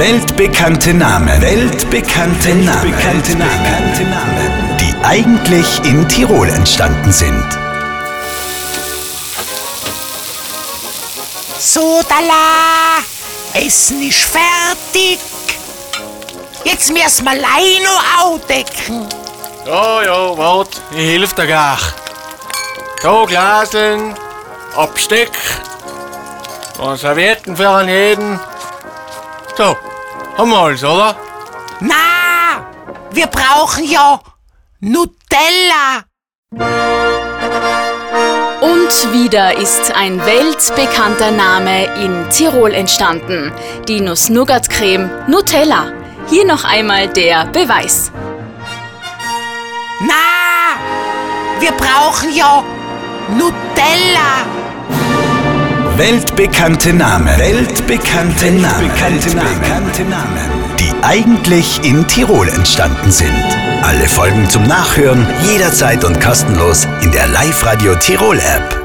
Weltbekannte Namen. Weltbekannte Namen. Weltbekannte Namen. Die eigentlich in Tirol entstanden sind. So, Dala! Essen ist fertig! Jetzt müssen wir Leino aufdecken. Ja, ja, wart, ich hilf dir gleich. Da Glaseln, Absteck, und Servietten für einen jeden. So, haben wir alles, oder? Na, wir brauchen ja Nutella. Und wieder ist ein weltbekannter Name in Tirol entstanden. Die Nuss-Nougat-Creme Nutella. Hier noch einmal der Beweis. Na, wir brauchen ja Nutella. Weltbekannte Namen. Weltbekannte Namen. Weltbekannte Namen. Die eigentlich in Tirol entstanden sind. Alle Folgen zum Nachhören jederzeit und kostenlos in der Live-Radio Tirol App.